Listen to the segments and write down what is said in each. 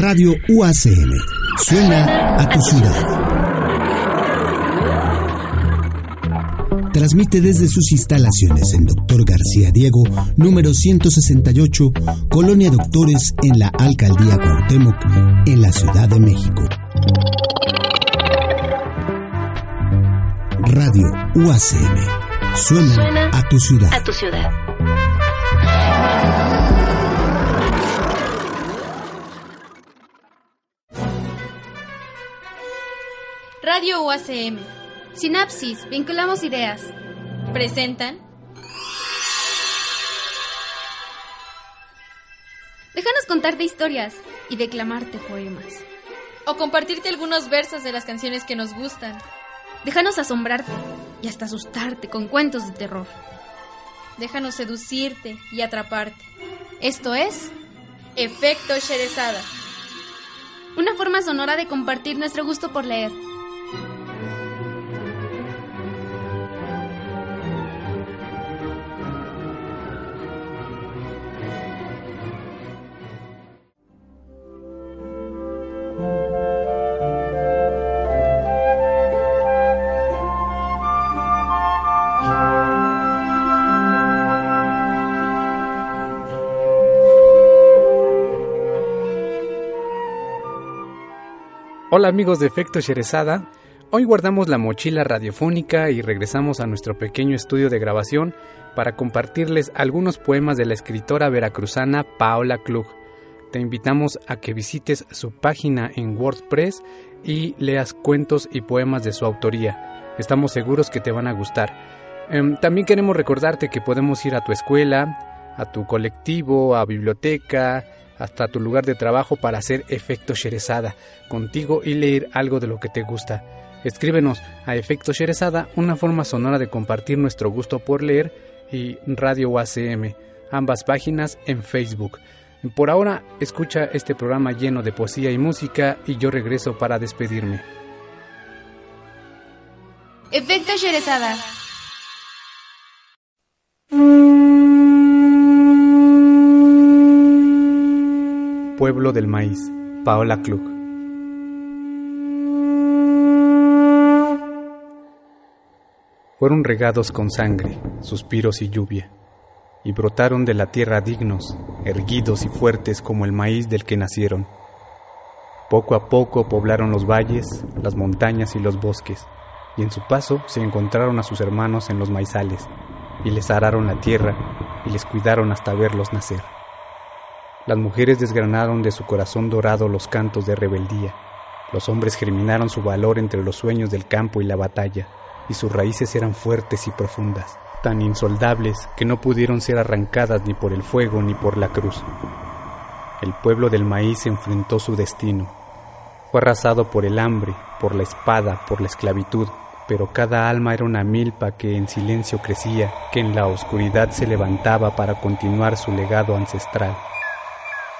Radio UACM. Suena a tu ciudad. Transmite desde sus instalaciones en Doctor García Diego, número 168, Colonia Doctores, en la Alcaldía Cuauhtémoc, en la Ciudad de México. Radio UACM. Suena, a tu ciudad. A tu ciudad. Radio UACM. Sinapsis, vinculamos ideas. Presentan. Déjanos contarte historias y declamarte poemas. O compartirte algunos versos de las canciones que nos gustan. Déjanos asombrarte y hasta asustarte con cuentos de terror. Déjanos seducirte y atraparte. Esto es Efecto Sherezada. Una forma sonora de compartir nuestro gusto por leer. Hola amigos de Efecto Sherezada, hoy guardamos la mochila radiofónica y regresamos a nuestro pequeño estudio de grabación para compartirles algunos poemas de la escritora veracruzana Paola Klug. Te invitamos a que visites su página en WordPress y leas cuentos y poemas de su autoría. Estamos seguros que te van a gustar. Em, también queremos recordarte que podemos ir a tu escuela, a tu colectivo, a biblioteca, hasta tu lugar de trabajo para hacer efecto Sherezada contigo y leer algo de lo que te gusta. Escríbenos a Efecto Sherezada, una forma sonora de compartir nuestro gusto por leer y Radio UACM, ambas páginas en Facebook. Por ahora, escucha este programa lleno de poesía y música y yo regreso para despedirme. Efecto Sherezada. Pueblo del Maíz, Paola Klug. Fueron regados con sangre, suspiros y lluvia, y brotaron de la tierra dignos, erguidos y fuertes como el maíz del que nacieron. Poco a poco poblaron los valles, las montañas y los bosques, y en su paso se encontraron a sus hermanos en los maizales, y les araron la tierra, y les cuidaron hasta verlos nacer. Las mujeres desgranaron de su corazón dorado los cantos de rebeldía. Los hombres germinaron su valor entre los sueños del campo y la batalla, y sus raíces eran fuertes y profundas, tan insoldables que no pudieron ser arrancadas ni por el fuego ni por la cruz. El pueblo del maíz enfrentó su destino. Fue arrasado por el hambre, por la espada, por la esclavitud, pero cada alma era una milpa que en silencio crecía, que en la oscuridad se levantaba para continuar su legado ancestral.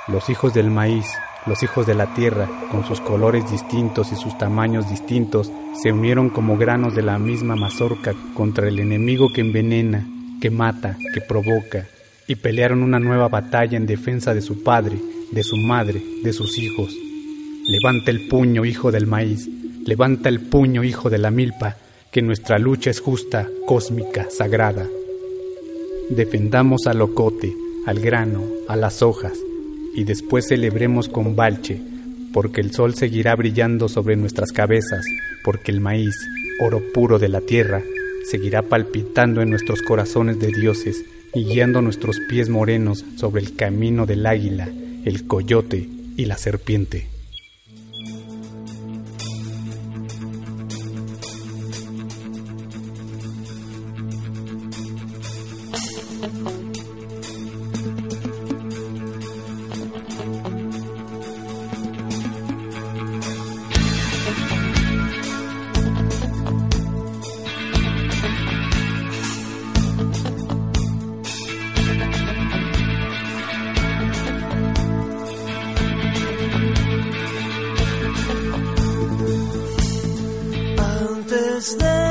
Los hijos del maíz, los hijos de la tierra, con sus colores distintos y sus tamaños distintos, se unieron como granos de la misma mazorca contra el enemigo que envenena, que mata, que provoca, y pelearon una nueva batalla en defensa de su padre, de su madre, de sus hijos. Levanta el puño, hijo del maíz, levanta el puño, hijo de la milpa, que nuestra lucha es justa, cósmica, sagrada. Defendamos al locote, al grano, a las hojas, y después celebremos con balche, porque el sol seguirá brillando sobre nuestras cabezas, porque el maíz, oro puro de la tierra, seguirá palpitando en nuestros corazones de dioses y guiando nuestros pies morenos sobre el camino del águila, el coyote y la serpiente. just there.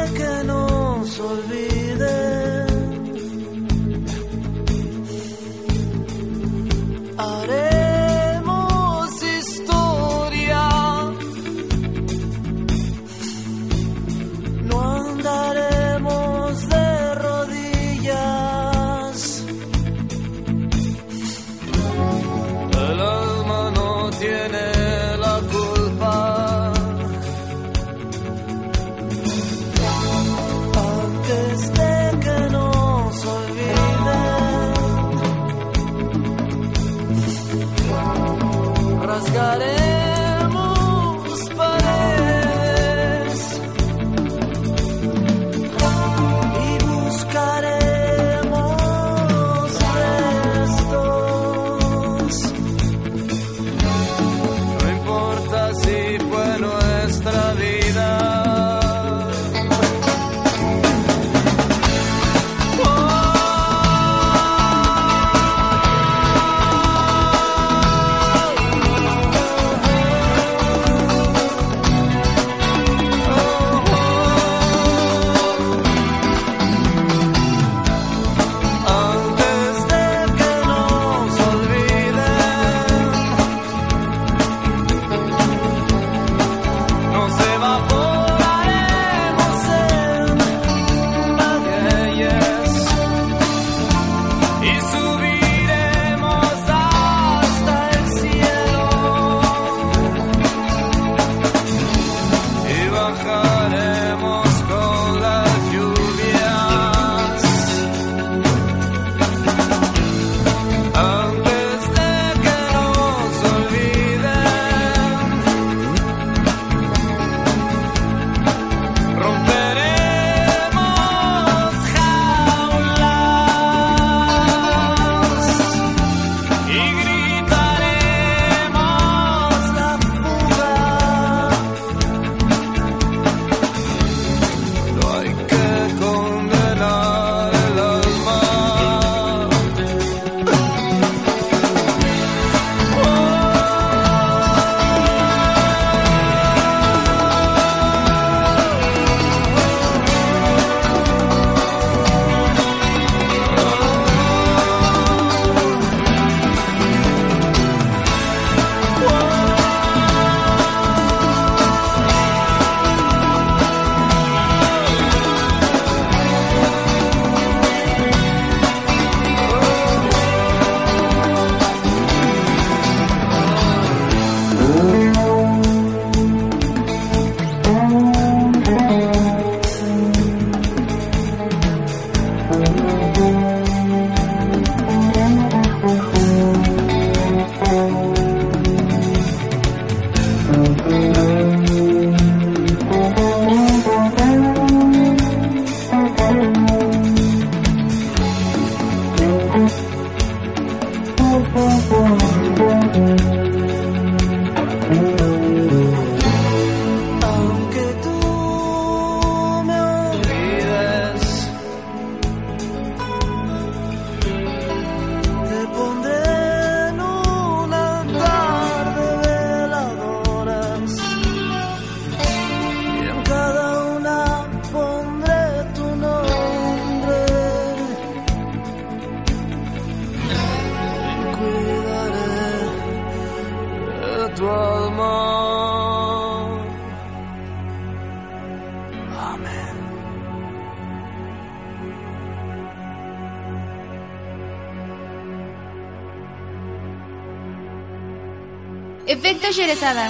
Efecto Sherezada.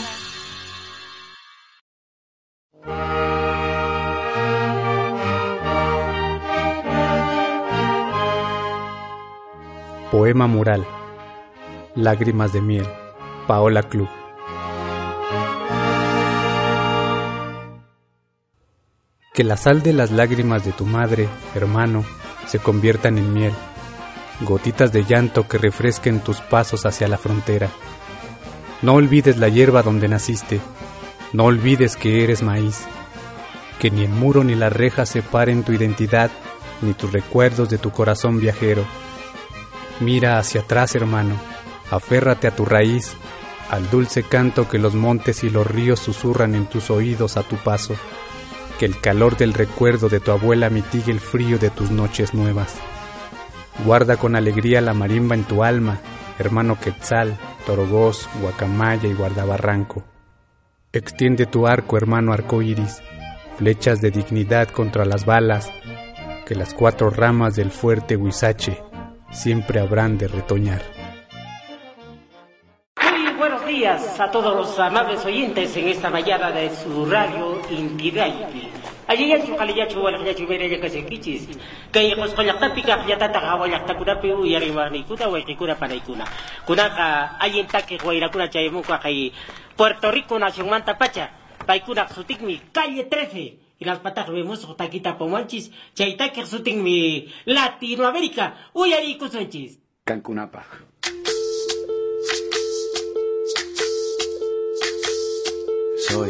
Poema mural. Lágrimas de miel. Paola Club. Que la sal de las lágrimas de tu madre, hermano, se conviertan en miel, gotitas de llanto que refresquen tus pasos hacia la frontera. No olvides la hierba donde naciste, no olvides que eres maíz, que ni el muro ni la reja separen tu identidad ni tus recuerdos de tu corazón viajero. Mira hacia atrás, hermano, aférrate a tu raíz, al dulce canto que los montes y los ríos susurran en tus oídos a tu paso. Que el calor del recuerdo de tu abuela mitigue el frío de tus noches nuevas. Guarda con alegría la marimba en tu alma, hermano Quetzal, Torogós, Guacamaya y Guardabarranco. Extiende tu arco, hermano arcoíris, flechas de dignidad contra las balas, que las cuatro ramas del fuerte Huizache siempre habrán de retoñar. Muy buenos días a todos los amables oyentes en esta mañana de su radio Intidaiti. Allí ya su caliyachu wala ya chu mere ya kasi kichis. Kay kos kolak tapika ya tata ka wala takuna pe u yari wani kuta wa kikuna para ikuna. Kuna ka ayin take wa ira kuna chay muka kay Puerto Rico nación manta pacha. Paikuna sutik mi calle 13. Y las patas vemos taquita pomanchis. Chay take sutik mi Latinoamérica. Uyari kusunchis. Cancunapa. Soy,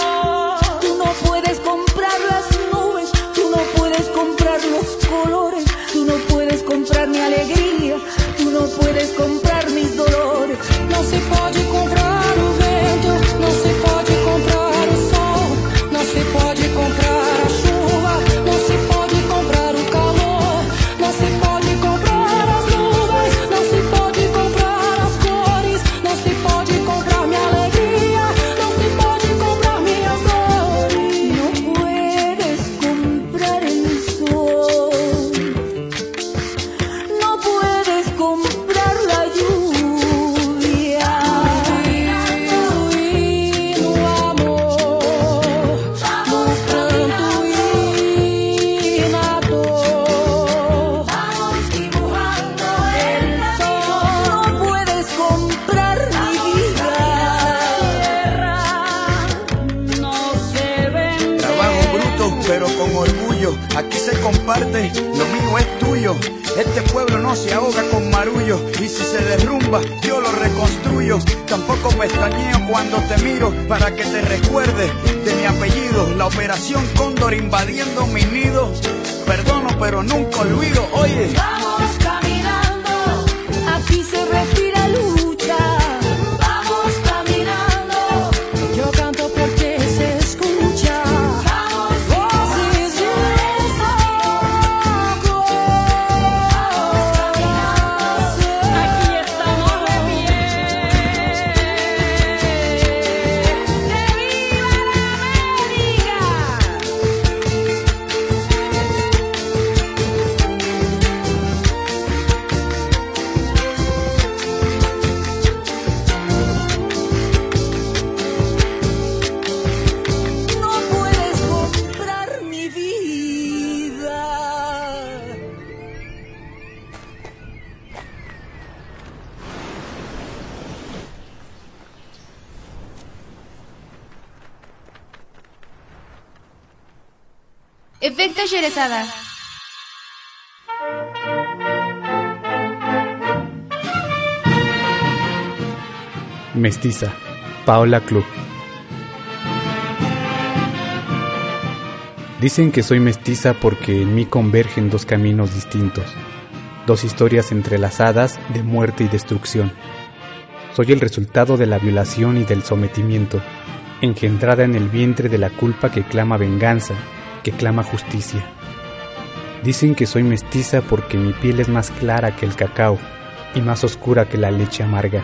con orgullo. Aquí se comparte, lo mío es tuyo. Este pueblo no se ahoga con marullo y si se derrumba yo lo reconstruyo. Tampoco pestañeo cuando te miro para que te recuerde de mi apellido. La operación Cóndor invadiendo mi nido. Perdono pero nunca olvido. Oye. Vamos caminando, aquí se respira Mestiza, Paola Club. Dicen que soy mestiza porque en mí convergen dos caminos distintos, dos historias entrelazadas de muerte y destrucción. Soy el resultado de la violación y del sometimiento, engendrada en el vientre de la culpa que clama venganza, que clama justicia. Dicen que soy mestiza porque mi piel es más clara que el cacao y más oscura que la leche amarga,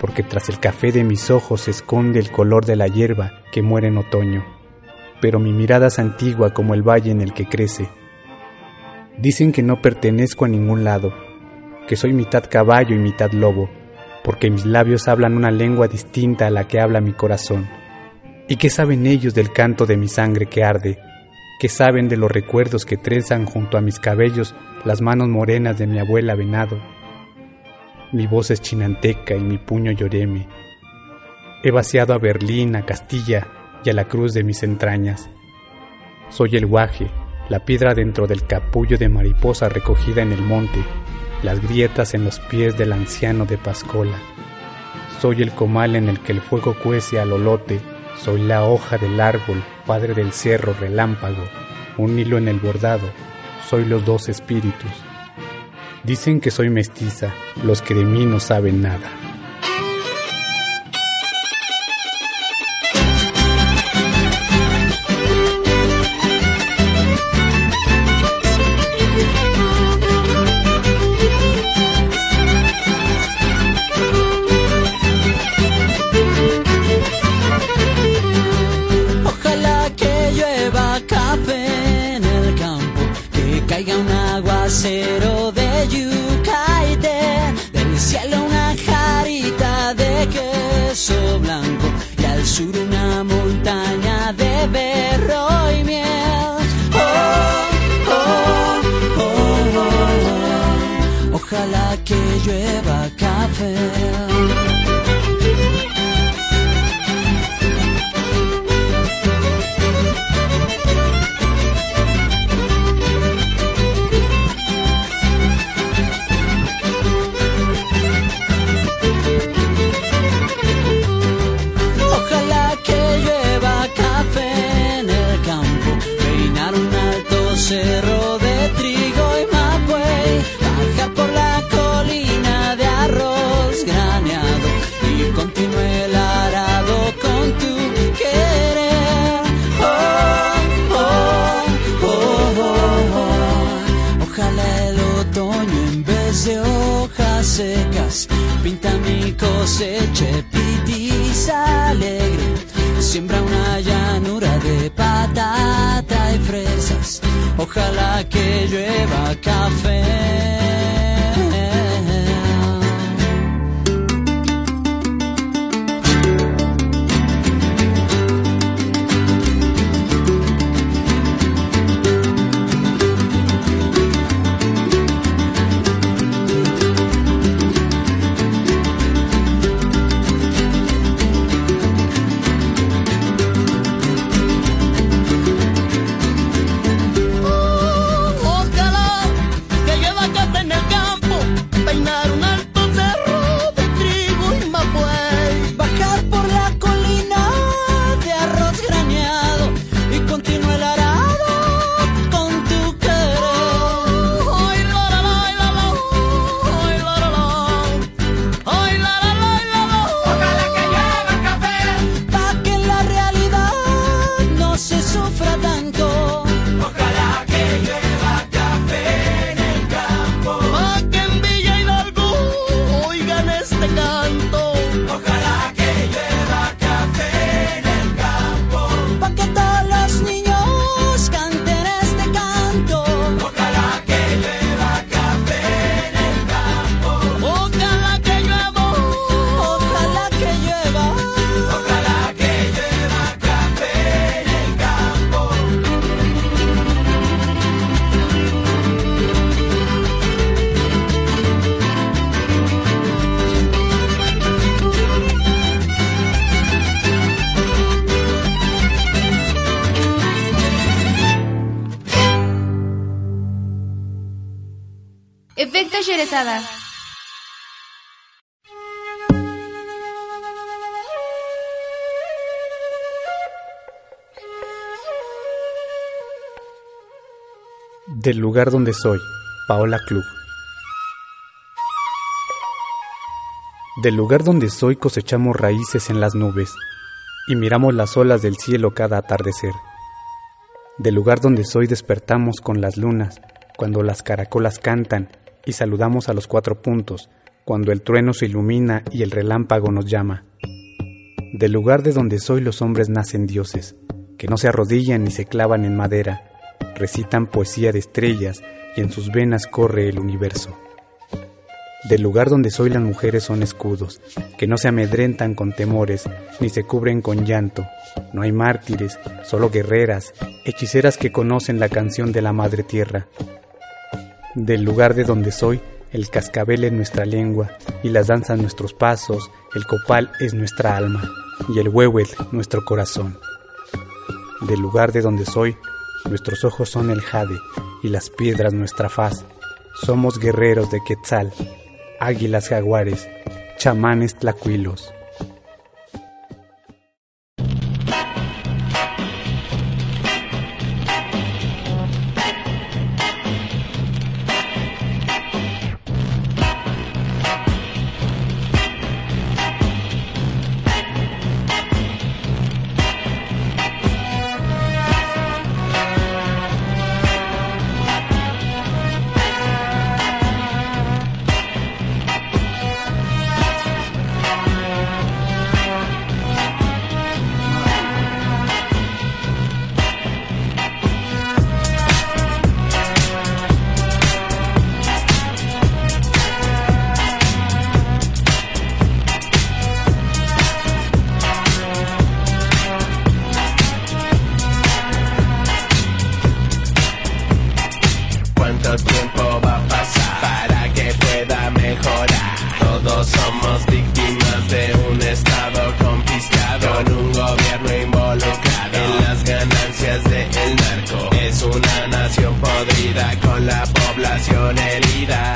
porque tras el café de mis ojos se esconde el color de la hierba que muere en otoño, pero mi mirada es antigua como el valle en el que crece. Dicen que no pertenezco a ningún lado, que soy mitad caballo y mitad lobo, porque mis labios hablan una lengua distinta a la que habla mi corazón. ¿Y qué saben ellos del canto de mi sangre que arde? ¿Qué saben de los recuerdos que trenzan junto a mis cabellos las manos morenas de mi abuela venado? Mi voz es chinanteca y mi puño lloreme. He vaciado a Berlín, a Castilla y a la cruz de mis entrañas. Soy el guaje, la piedra dentro del capullo de mariposa recogida en el monte, las grietas en los pies del anciano de Pascola. Soy el comal en el que el fuego cuece al olote, soy la hoja del árbol, padre del cerro relámpago, un hilo en el bordado, soy los dos espíritus. Dicen que soy mestiza, los que de mí no saben nada. Mi cosecha pitiza alegre. Siembra una llanura de patata y fresas. Ojalá que llueva café. Del lugar donde soy, Paola Club. Del lugar donde soy cosechamos raíces en las nubes y miramos las olas del cielo cada atardecer. Del lugar donde soy despertamos con las lunas cuando las caracolas cantan y saludamos a los cuatro puntos cuando el trueno se ilumina y el relámpago nos llama. Del lugar de donde soy los hombres nacen dioses, que no se arrodillan ni se clavan en madera, recitan poesía de estrellas y en sus venas corre el universo. Del lugar donde soy las mujeres son escudos, que no se amedrentan con temores, ni se cubren con llanto. No hay mártires, solo guerreras, hechiceras que conocen la canción de la Madre Tierra. Del lugar de donde soy, el cascabel es nuestra lengua, y las danzas nuestros pasos, el copal es nuestra alma, y el huehuel nuestro corazón. Del lugar de donde soy, nuestros ojos son el jade, y las piedras nuestra faz. Somos guerreros de Quetzal, águilas jaguares, chamanes tlacuilos. La población herida.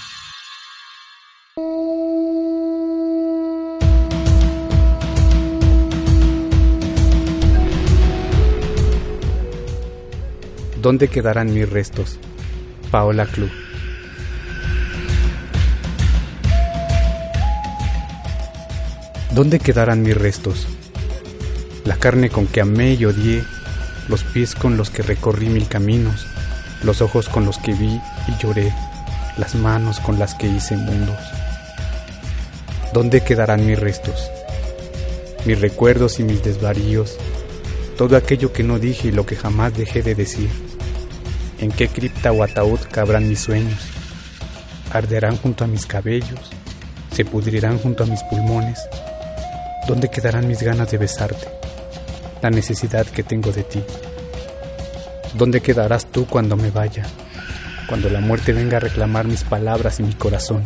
¿Dónde quedarán mis restos? Paola Club. ¿Dónde quedarán mis restos? La carne con que amé y odié, los pies con los que recorrí mil caminos, los ojos con los que vi y lloré, las manos con las que hice mundos. ¿Dónde quedarán mis restos? Mis recuerdos y mis desvaríos, todo aquello que no dije y lo que jamás dejé de decir. ¿En qué cripta o ataúd cabrán mis sueños? ¿Arderán junto a mis cabellos? ¿Se pudrirán junto a mis pulmones? ¿Dónde quedarán mis ganas de besarte? La necesidad que tengo de ti. ¿Dónde quedarás tú cuando me vaya? Cuando la muerte venga a reclamar mis palabras y mi corazón.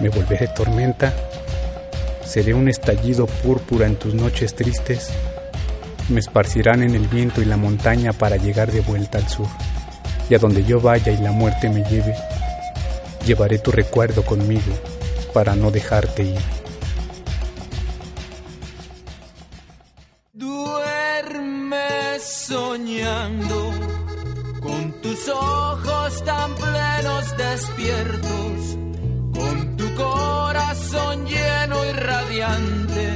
¿Me volveré tormenta? ¿Seré un estallido púrpura en tus noches tristes? Me esparcirán en el viento y la montaña para llegar de vuelta al sur. Y a donde yo vaya y la muerte me lleve, llevaré tu recuerdo conmigo para no dejarte ir. Duerme soñando con tus ojos tan plenos despiertos, con tu corazón lleno y radiante,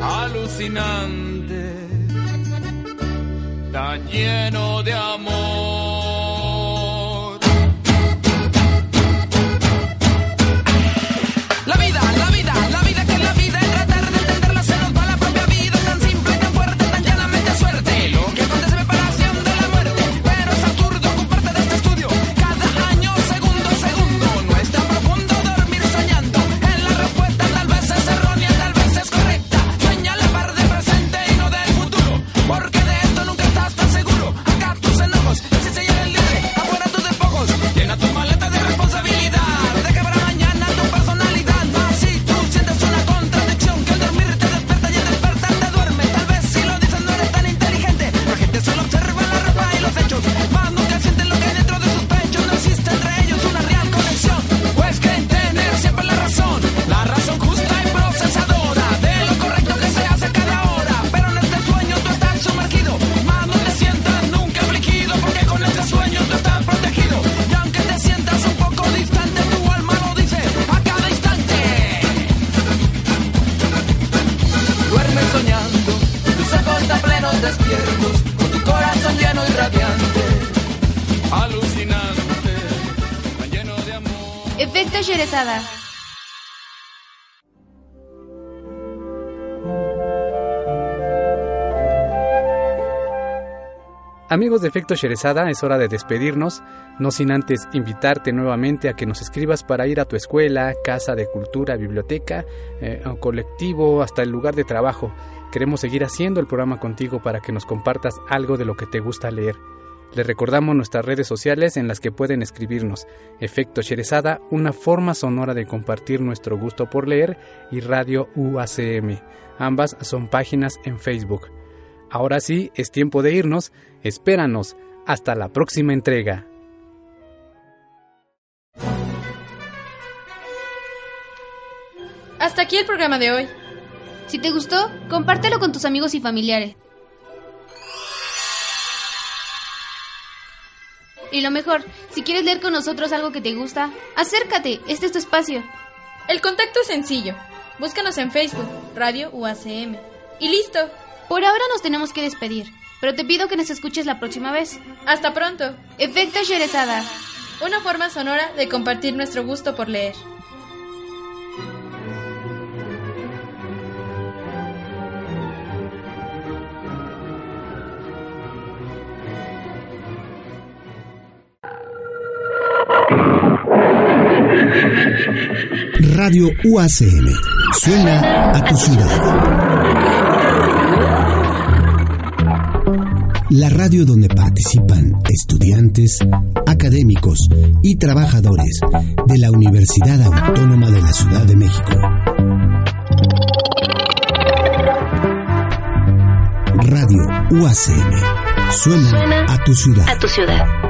alucinante, tan lleno de amor. Amigos de Efecto Sherezada, es hora de despedirnos, no sin antes invitarte nuevamente a que nos escribas para ir a tu escuela, casa de cultura, biblioteca, eh, colectivo, hasta el lugar de trabajo. Queremos seguir haciendo el programa contigo para que nos compartas algo de lo que te gusta leer. Les recordamos nuestras redes sociales en las que pueden escribirnos Efecto Sherezada, una forma sonora de compartir nuestro gusto por leer, y Radio UACM. Ambas son páginas en Facebook. Ahora sí, es tiempo de irnos. Espéranos. Hasta la próxima entrega. Hasta aquí el programa de hoy. Si te gustó, compártelo con tus amigos y familiares. Y lo mejor, si quieres leer con nosotros algo que te gusta, acércate, este es tu espacio. El contacto es sencillo. Búscanos en Facebook, Radio UACM. Y listo. Por ahora nos tenemos que despedir, pero te pido que nos escuches la próxima vez. Hasta pronto. Efecto Sherezada. Una forma sonora de compartir nuestro gusto por leer. Radio UACM. Suena a tu ciudad. La radio donde participan estudiantes, académicos y trabajadores de la Universidad Autónoma de la Ciudad de México. Radio UACM. Suena, a tu ciudad. A tu ciudad.